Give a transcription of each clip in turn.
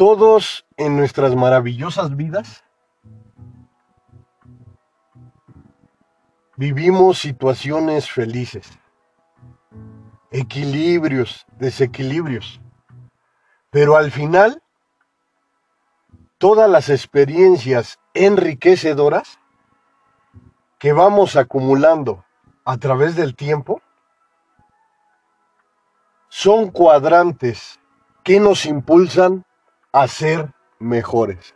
todos en nuestras maravillosas vidas vivimos situaciones felices, equilibrios, desequilibrios, pero al final todas las experiencias enriquecedoras que vamos acumulando a través del tiempo son cuadrantes que nos impulsan a ser mejores.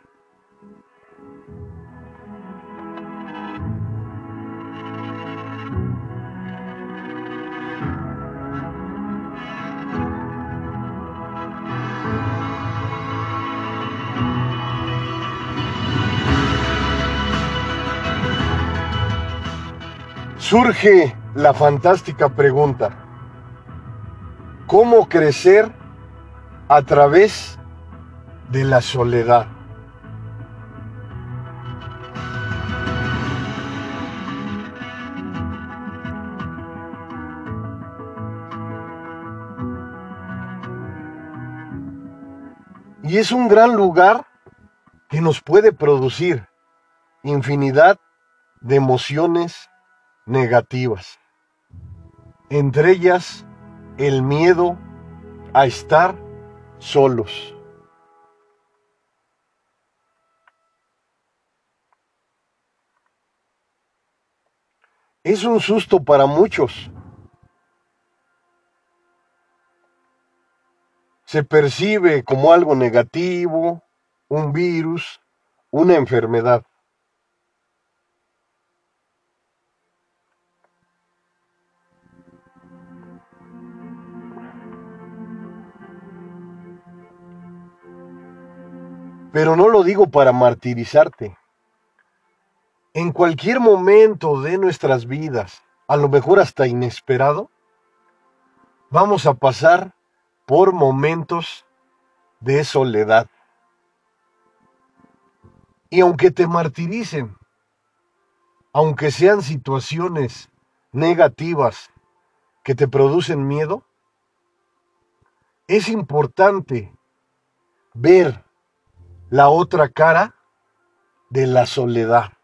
Surge la fantástica pregunta, ¿cómo crecer a través la soledad? Y es un gran lugar que nos puede producir infinidad de emociones negativas. Entre ellas, el miedo a estar solos. Es un susto para muchos. Se percibe como algo negativo, un virus, una enfermedad. Pero no lo digo para martirizarte. En cualquier momento de nuestras vidas, a lo mejor hasta inesperado, vamos a pasar por momentos de soledad. Y aunque te martiricen, aunque sean situaciones negativas que te producen miedo, es importante ver la otra cara de la soledad.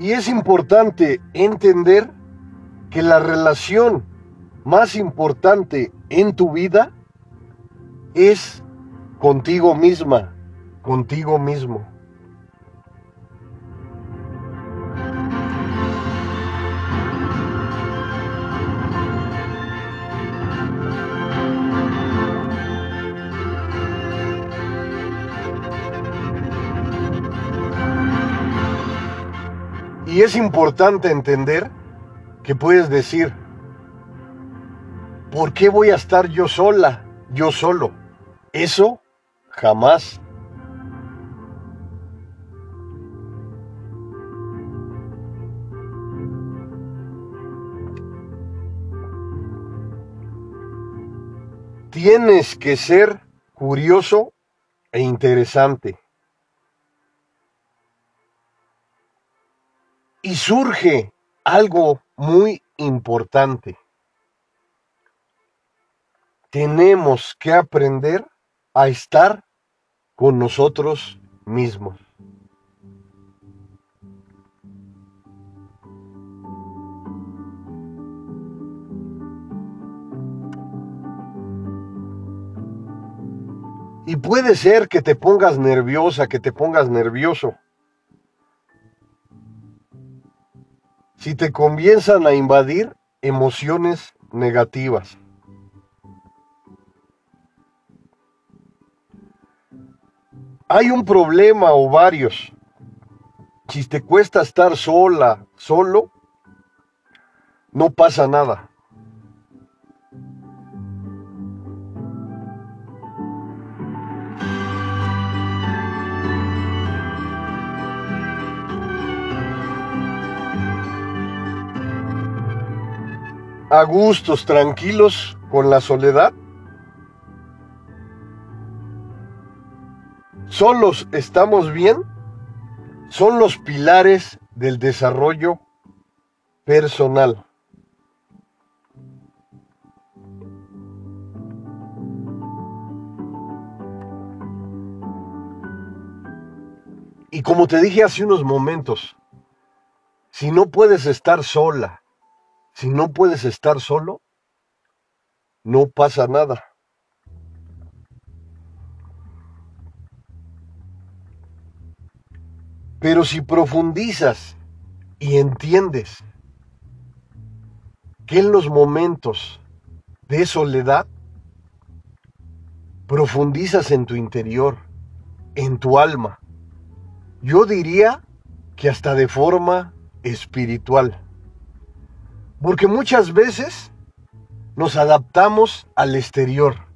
Y es importante entender que la relación más importante en tu vida es contigo misma, contigo mismo. Es importante entender que puedes decir, ¿por qué voy a estar yo sola, yo solo? Eso jamás. Tienes que ser curioso e interesante. Y surge algo muy importante. Tenemos que aprender a estar con nosotros mismos. Y puede ser que te pongas nerviosa, que te pongas nervioso. Si te comienzan a invadir emociones negativas. hay un problema o varios. Si te cuesta estar sola, solo, no pasa nada. a gustos, tranquilos con la soledad? ¿Solos estamos bien? Son los pilares del desarrollo personal. Y como te dije hace unos momentos, si no puedes estar sola, si no puedes estar solo, no pasa nada. Pero si profundizas y entiendes que en los momentos de soledad profundizas en tu interior, en tu alma, yo diría que hasta de forma espiritual. Porque muchas veces nos adaptamos al exterior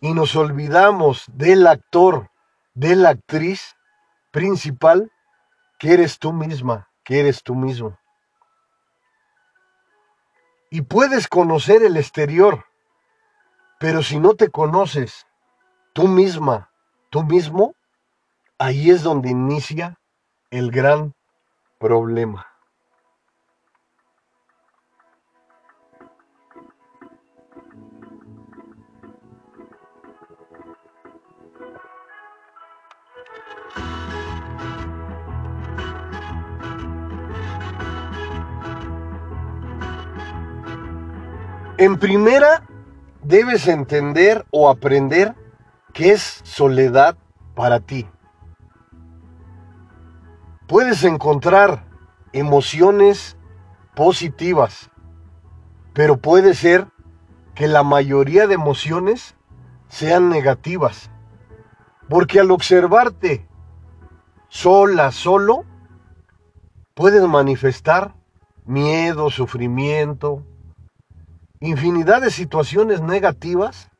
y nos olvidamos del actor, de la actriz principal que eres tú misma, que eres tú mismo. Y puedes conocer el exterior, pero si no te conoces tú misma, tú mismo, ahí es donde inicia el gran problema. En primera, debes entender o aprender qué es soledad para ti. Puedes encontrar emociones positivas, pero puede ser que la mayoría de emociones sean negativas. Porque al observarte sola, solo, puedes manifestar miedo, sufrimiento, infinidad de situaciones negativas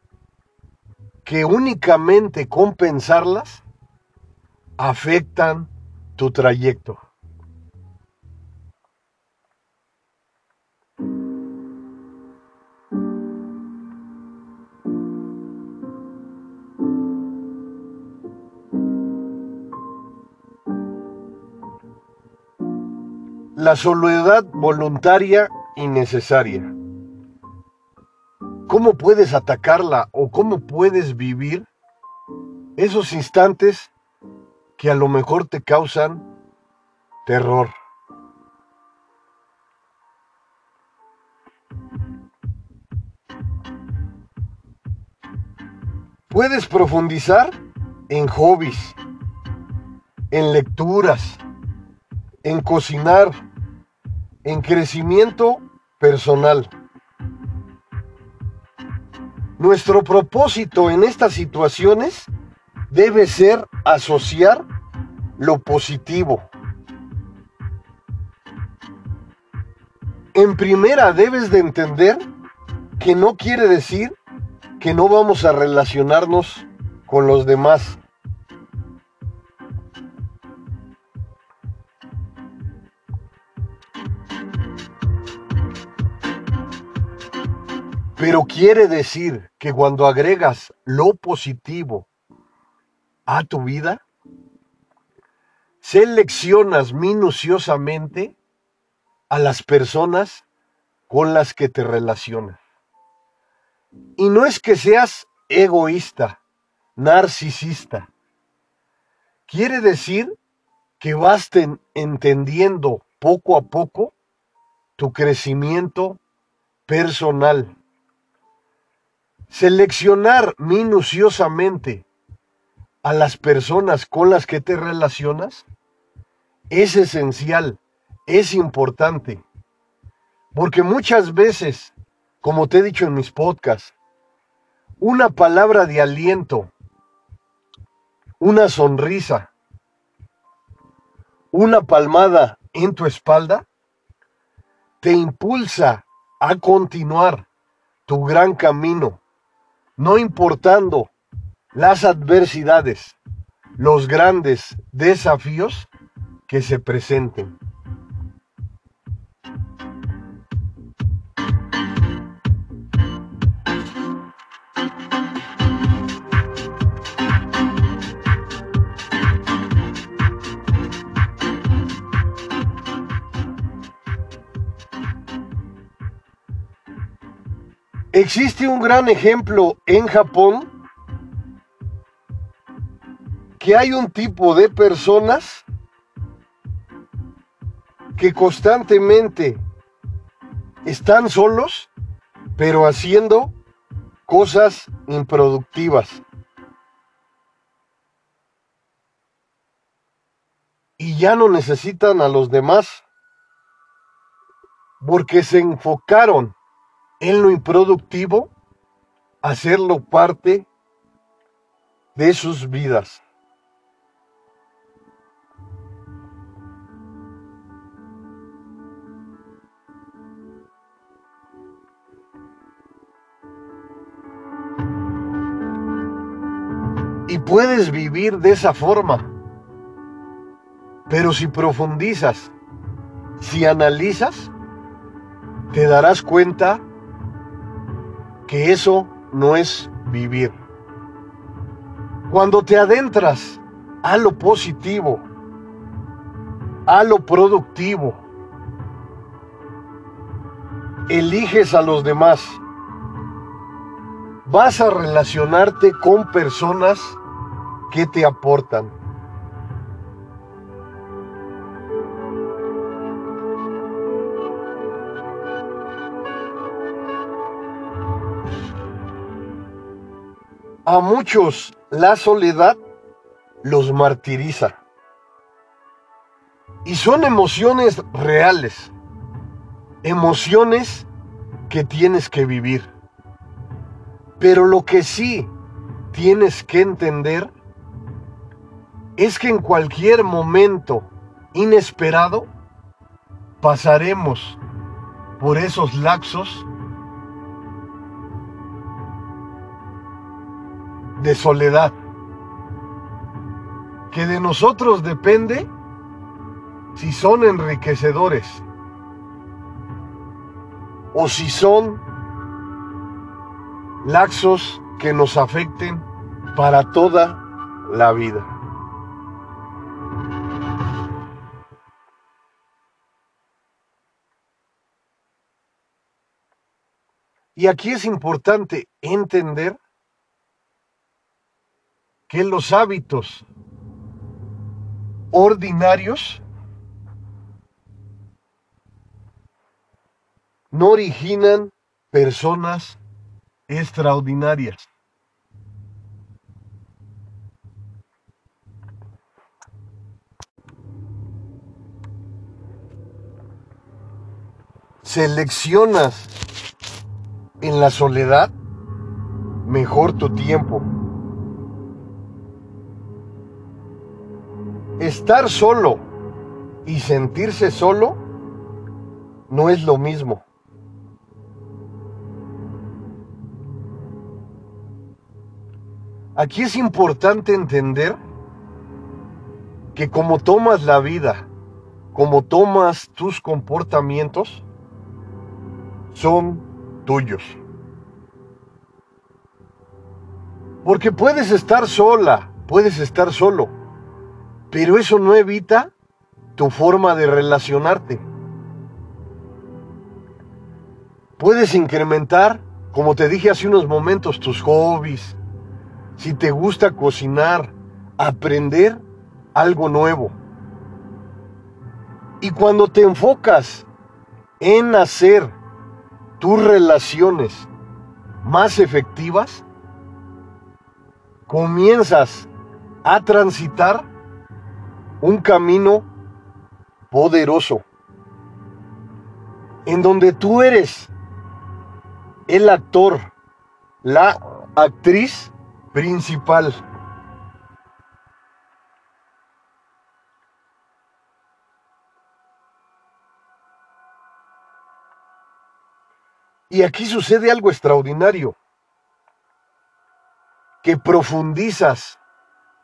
que únicamente compensarlas afectan tu trayecto. La soledad voluntaria y necesaria. ¿Cómo puedes atacarla o cómo puedes vivir esos instantes que a lo mejor te causan terror? Puedes profundizar en hobbies, en lecturas, en cocinar, en crecimiento personal. Nuestro propósito en estas situaciones debe ser asociar lo positivo. En primera debes de entender que no quiere decir que no vamos a relacionarnos con los demás. Pero quiere decir que cuando agregas lo positivo a tu vida, seleccionas minuciosamente a las personas con las que te relacionas. Y no es que seas egoísta, narcisista. Quiere decir que vas entendiendo poco a poco tu crecimiento personal Seleccionar minuciosamente a las personas con las que te relacionas es esencial, es importante. Porque muchas veces, como te he dicho en mis podcasts, una palabra de aliento, una sonrisa, una palmada en tu espalda, te impulsa a continuar tu gran camino no importando las adversidades, los grandes desafíos que se presenten. Existe un gran ejemplo en Japón que hay un tipo de personas que constantemente están solos, pero haciendo cosas improductivas. Y ya no necesitan a los demás, porque se enfocaron en lo improductivo, hacerlo parte de sus vidas. Y puedes vivir de esa forma. Pero si profundizas, si analizas, te darás cuenta que eso no es vivir. Cuando te adentras a lo positivo, a lo productivo, eliges a los demás, vas a relacionarte con personas que te aportan. A muchos la soledad los martiriza. Y son emociones reales, emociones que tienes que vivir. Pero lo que sí tienes que entender es que en cualquier momento inesperado pasaremos por esos laxos de soledad, que de nosotros depende si son enriquecedores o si son laxos que nos afecten para toda la vida. Y aquí es importante entender que los hábitos ordinarios no originan personas extraordinarias. Seleccionas en la soledad mejor tu tiempo. Estar solo y sentirse solo no es lo mismo. Aquí es importante entender que como tomas la vida, como tomas tus comportamientos, son tuyos. Porque puedes estar sola, puedes estar solo, pero eso no evita tu forma de relacionarte. Puedes incrementar, como te dije hace unos momentos, tus hobbies. Si te gusta cocinar, aprender algo nuevo. Y cuando te enfocas en hacer tus relaciones más efectivas, comienzas a transitar un camino poderoso, en donde tú eres el actor, la actriz principal. Y aquí sucede algo extraordinario, que profundizas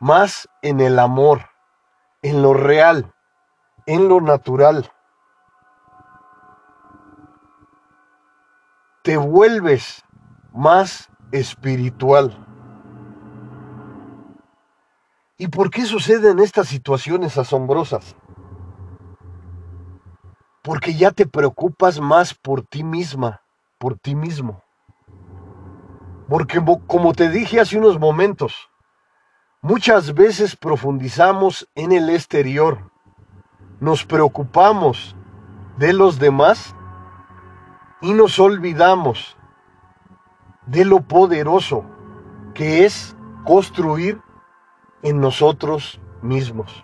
más en el amor en lo real, en lo natural. Te vuelves más espiritual. ¿Y por qué suceden estas situaciones asombrosas? Porque ya te preocupas más por ti misma, por ti mismo. Porque como te dije hace unos momentos, muchas veces profundizamos en el exterior, nos preocupamos de los demás y nos olvidamos de lo poderoso que es construir en nosotros mismos.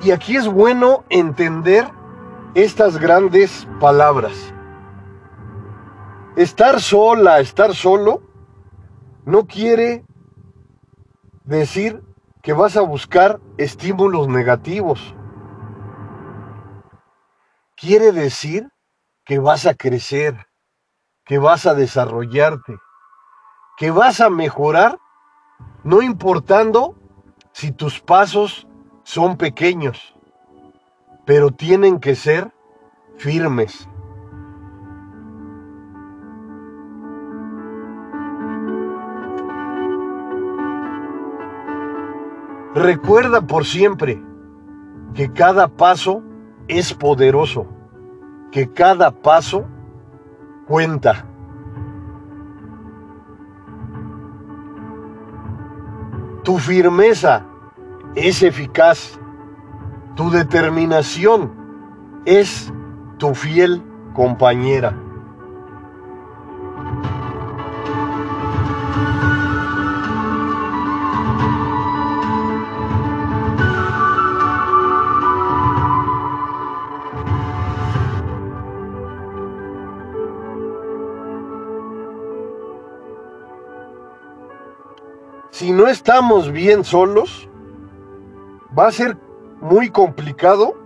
Y aquí es bueno entender estas grandes palabras. Estar sola, estar solo, no quiere decir que vas a buscar estímulos negativos. Quiere decir que vas a crecer, que vas a desarrollarte, que vas a mejorar, no importando si tus pasos son pequeños, pero tienen que ser firmes. Recuerda por siempre que cada paso es poderoso, que cada paso cuenta. Tu firmeza es eficaz. Tu determinación es tu fiel compañera. Si no estamos bien solos, va a ser muy complicado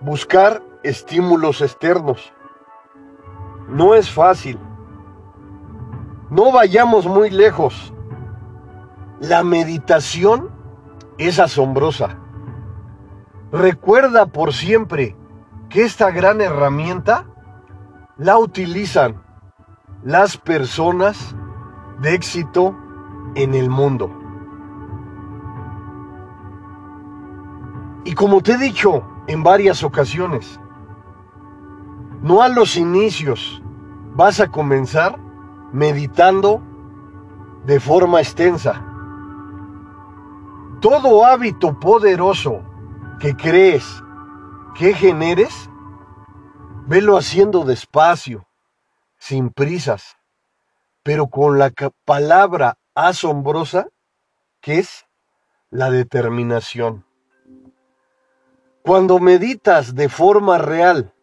buscar estímulos externos. No es fácil. No vayamos muy lejos. La meditación es asombrosa. Recuerda por siempre que esta gran herramienta la utilizan las personas de éxito en el mundo. Y como te he dicho en varias ocasiones, no a los inicios vas a comenzar meditando de forma extensa. Todo hábito poderoso que crees que generes, velo haciendo despacio, sin prisas, pero con la palabra asombrosa que es la determinación. Cuando meditas de forma real,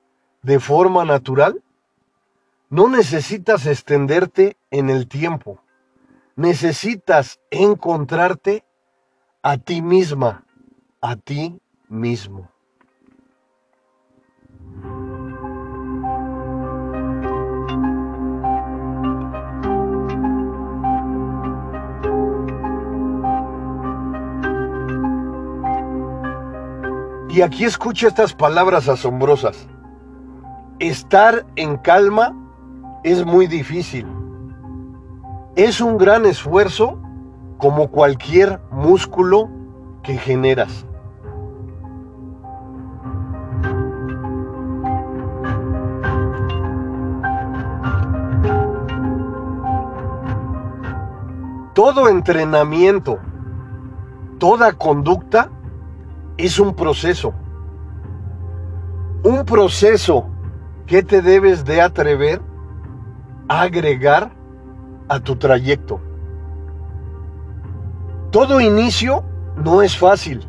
de forma natural, no necesitas extenderte en el tiempo. Necesitas encontrarte a ti misma, a ti mismo. Y aquí escucha estas palabras asombrosas. Estar en calma es muy difícil. Es un gran esfuerzo como cualquier músculo que generas. Todo entrenamiento, toda conducta es un proceso. Un proceso que te debes de atrever a agregar a tu trayecto. Todo inicio no es fácil.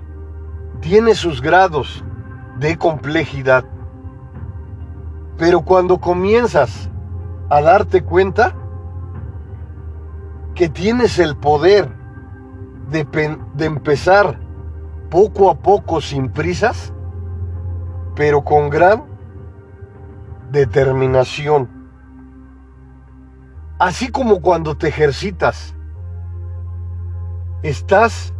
Tiene sus grados de complejidad. Pero cuando comienzas a darte cuenta que tienes el poder de, de empezar poco a poco, sin prisas, pero con gran determinación. Así como cuando te ejercitas, estás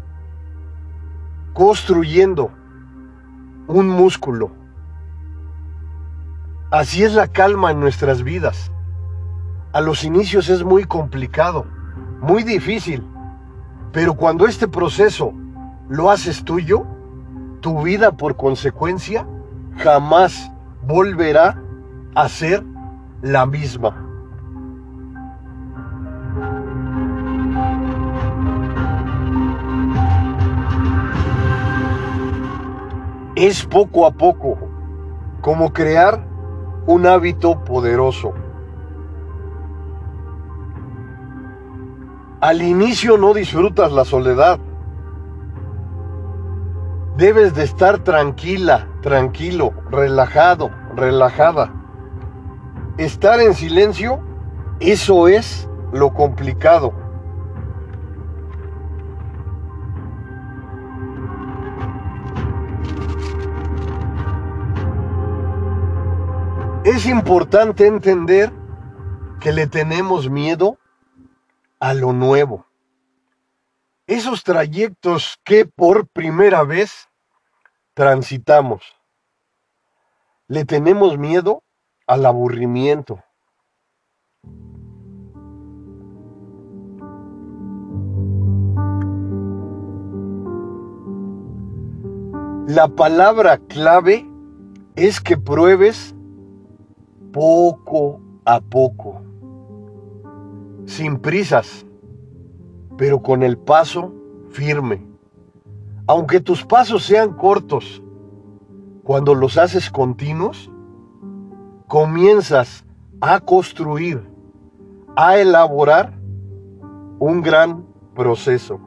construyendo un músculo. Así es la calma en nuestras vidas. a los inicios es muy complicado, muy difícil, pero cuando este proceso lo haces tuyo, tu vida por consecuencia jamás volverá a ser la misma. Es poco a poco, como crear un hábito poderoso. Al inicio no disfrutas la soledad. Debes de estar tranquila, tranquilo, relajado, relajada. Estar en silencio, eso es lo complicado. Es importante entender que le tenemos miedo a lo nuevo. Esos trayectos que por primera vez transitamos. Le tenemos miedo al aburrimiento. La palabra clave es que pruebes poco a poco, sin prisas, pero con el paso firme. Aunque tus pasos sean cortos, cuando los haces continuos, comienzas a construir, a elaborar un gran proceso.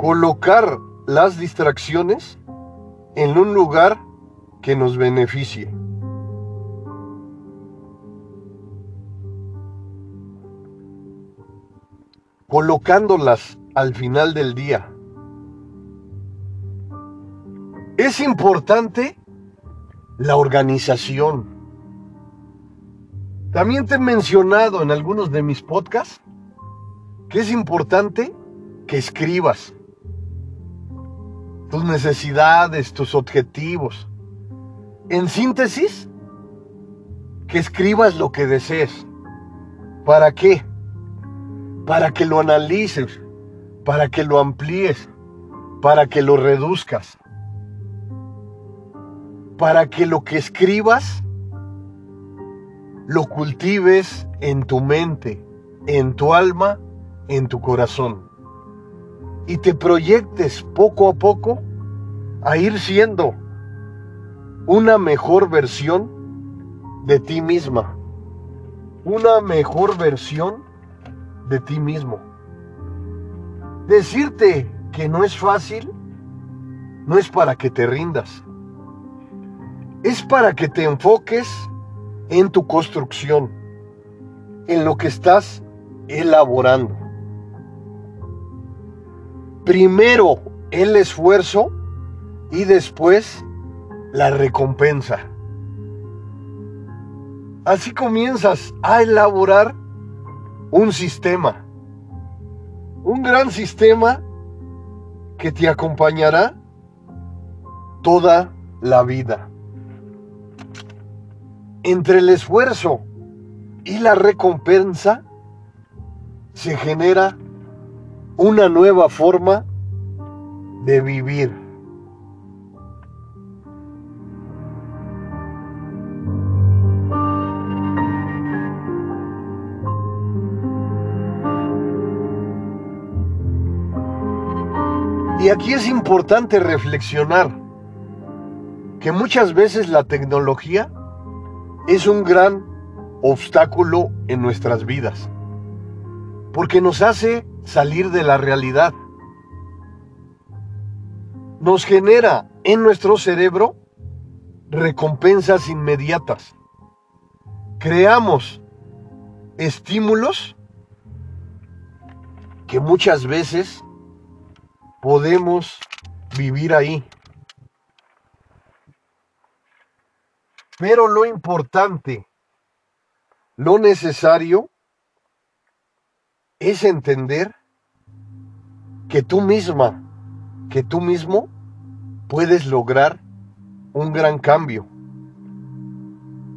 Colocar las distracciones en un lugar que nos beneficie. Colocándolas al final del día. Es importante la organización. También te he mencionado en algunos de mis podcasts que es importante que escribas tus necesidades, tus objetivos. En síntesis, que escribas lo que desees. ¿Para qué? Para que lo analices, para que lo amplíes, para que lo reduzcas, para que lo que escribas lo cultives en tu mente, en tu alma, en tu corazón y te proyectes poco a poco a ir siendo una mejor versión de ti misma, una mejor versión de ti mismo. Decirte que no es fácil no es para que te rindas, es para que te enfoques en tu construcción, en lo que estás elaborando primero el esfuerzo y después la recompensa. Así comienzas a elaborar un sistema, un gran sistema que te acompañará toda la vida. Entre el esfuerzo y la recompensa se genera una nueva forma de vivir. Y aquí es importante reflexionar que muchas veces la tecnología es un gran obstáculo en nuestras vidas, porque nos hace salir de la realidad. Nos genera en nuestro cerebro recompensas inmediatas. Creamos estímulos que muchas veces podemos vivir ahí. Pero lo importante, lo necesario, es entender que tú misma, que tú mismo puedes lograr un gran cambio.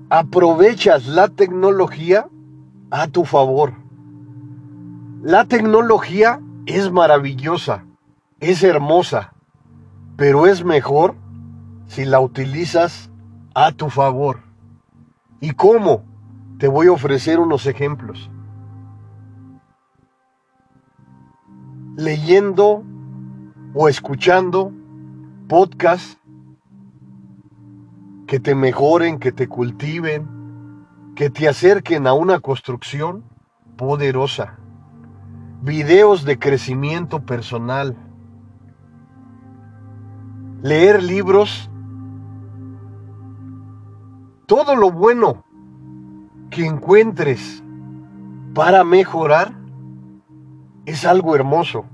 Aprovechas la tecnología a tu favor. La tecnología es maravillosa, es hermosa, pero es mejor si la utilizas a tu favor. ¿Y cómo? Te voy a ofrecer unos ejemplos. Leyendo o escuchando podcasts que te mejoren, que te cultiven, que te acerquen a una construcción poderosa. Videos de crecimiento personal. Leer libros. Todo lo bueno que encuentres para mejorar es algo hermoso.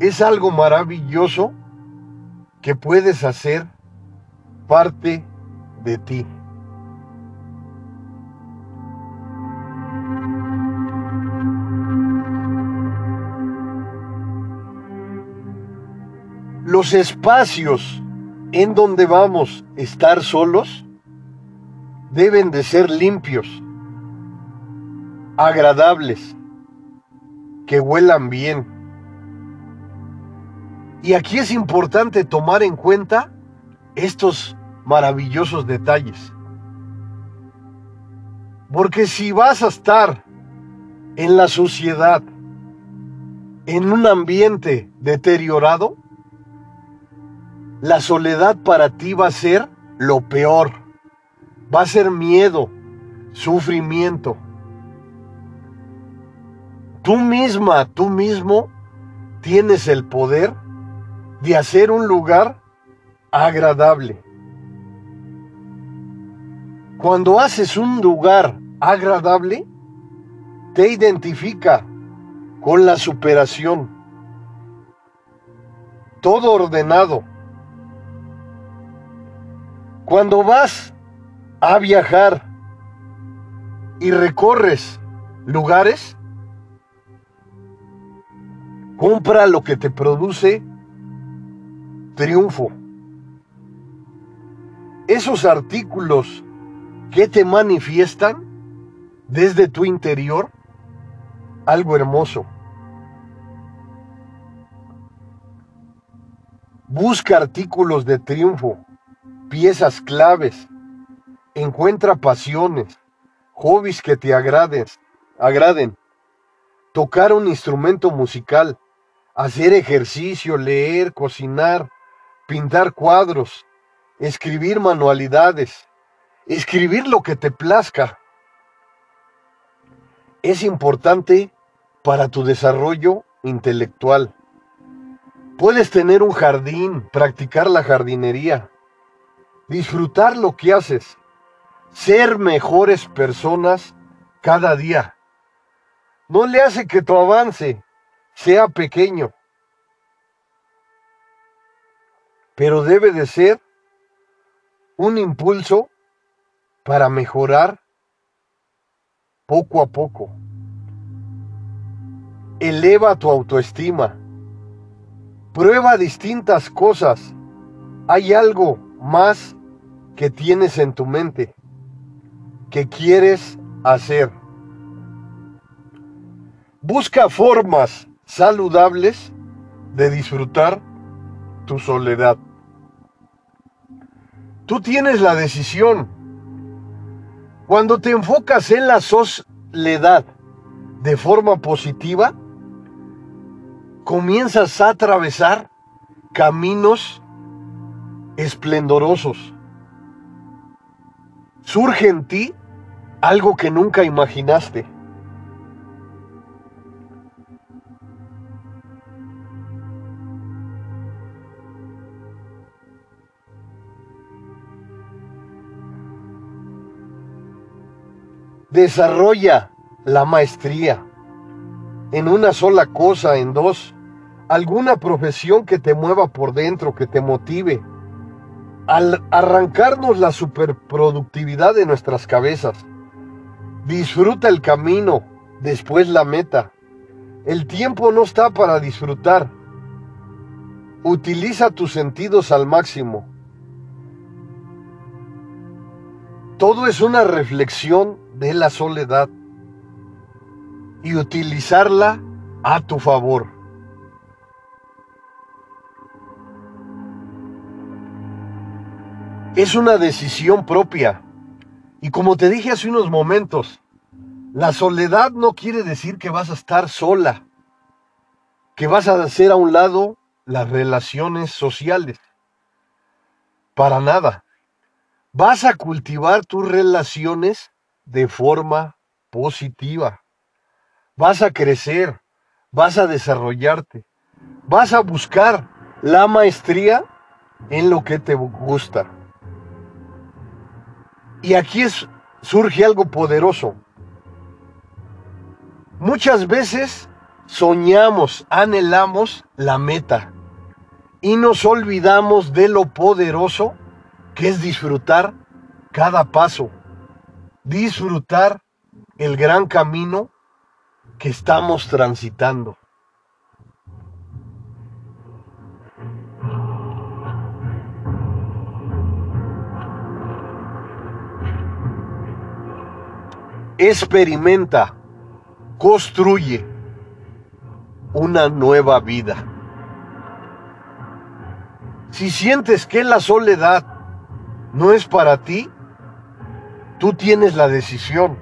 Es algo maravilloso que puedes hacer parte de ti. Los espacios en donde vamos a estar solos deben de ser limpios, agradables, que huelan bien. Y aquí es importante tomar en cuenta estos maravillosos detalles. Porque si vas a estar en la sociedad, en un ambiente deteriorado, la soledad para ti va a ser lo peor. Va a ser miedo, sufrimiento. Tú misma, tú mismo, tienes el poder de hacer un lugar agradable. Cuando haces un lugar agradable, te identifica con la superación. Todo ordenado. Cuando vas a viajar y recorres lugares, compra lo que te produce triunfo. Esos artículos que te manifiestan desde tu interior algo hermoso. Busca artículos de triunfo, piezas claves, encuentra pasiones, hobbies que te agraden, agraden. Tocar un instrumento musical, hacer ejercicio, leer, cocinar, pintar cuadros, escribir manualidades, escribir lo que te plazca. Es importante para tu desarrollo intelectual. Puedes tener un jardín, practicar la jardinería, disfrutar lo que haces, ser mejores personas cada día. No le hace que tu avance sea pequeño, pero debe de ser un impulso para mejorar poco a poco. Eleva tu autoestima. Prueba distintas cosas. Hay algo más que tienes en tu mente que quieres hacer. Busca formas saludables de disfrutar tu soledad. Tú tienes la decisión. Cuando te enfocas en la soledad de forma positiva, comienzas a atravesar caminos esplendorosos. Surge en ti algo que nunca imaginaste. Desarrolla la maestría en una sola cosa, en dos, alguna profesión que te mueva por dentro, que te motive, al arrancarnos la superproductividad de nuestras cabezas. Disfruta el camino, después la meta. El tiempo no está para disfrutar. Utiliza tus sentidos al máximo. Todo es una reflexión de la soledad y utilizarla a tu favor. Es una decisión propia. Y como te dije hace unos momentos, la soledad no quiere decir que vas a estar sola, que vas a hacer a un lado las relaciones sociales. Para nada. Vas a cultivar tus relaciones de forma positiva. Vas a crecer, vas a desarrollarte, vas a buscar la maestría en lo que te gusta. Y aquí es, surge algo poderoso. Muchas veces soñamos, anhelamos la meta y nos olvidamos de lo poderoso que es disfrutar cada paso, disfrutar el gran camino que estamos transitando. Experimenta, construye una nueva vida. Si sientes que la soledad no es para ti, tú tienes la decisión.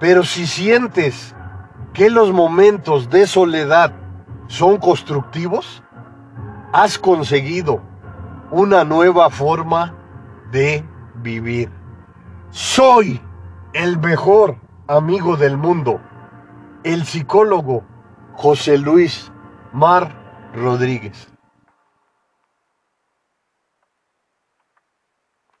Pero si sientes que los momentos de soledad son constructivos, has conseguido una nueva forma de vivir. Soy el mejor amigo del mundo, el psicólogo José Luis Mar Rodríguez.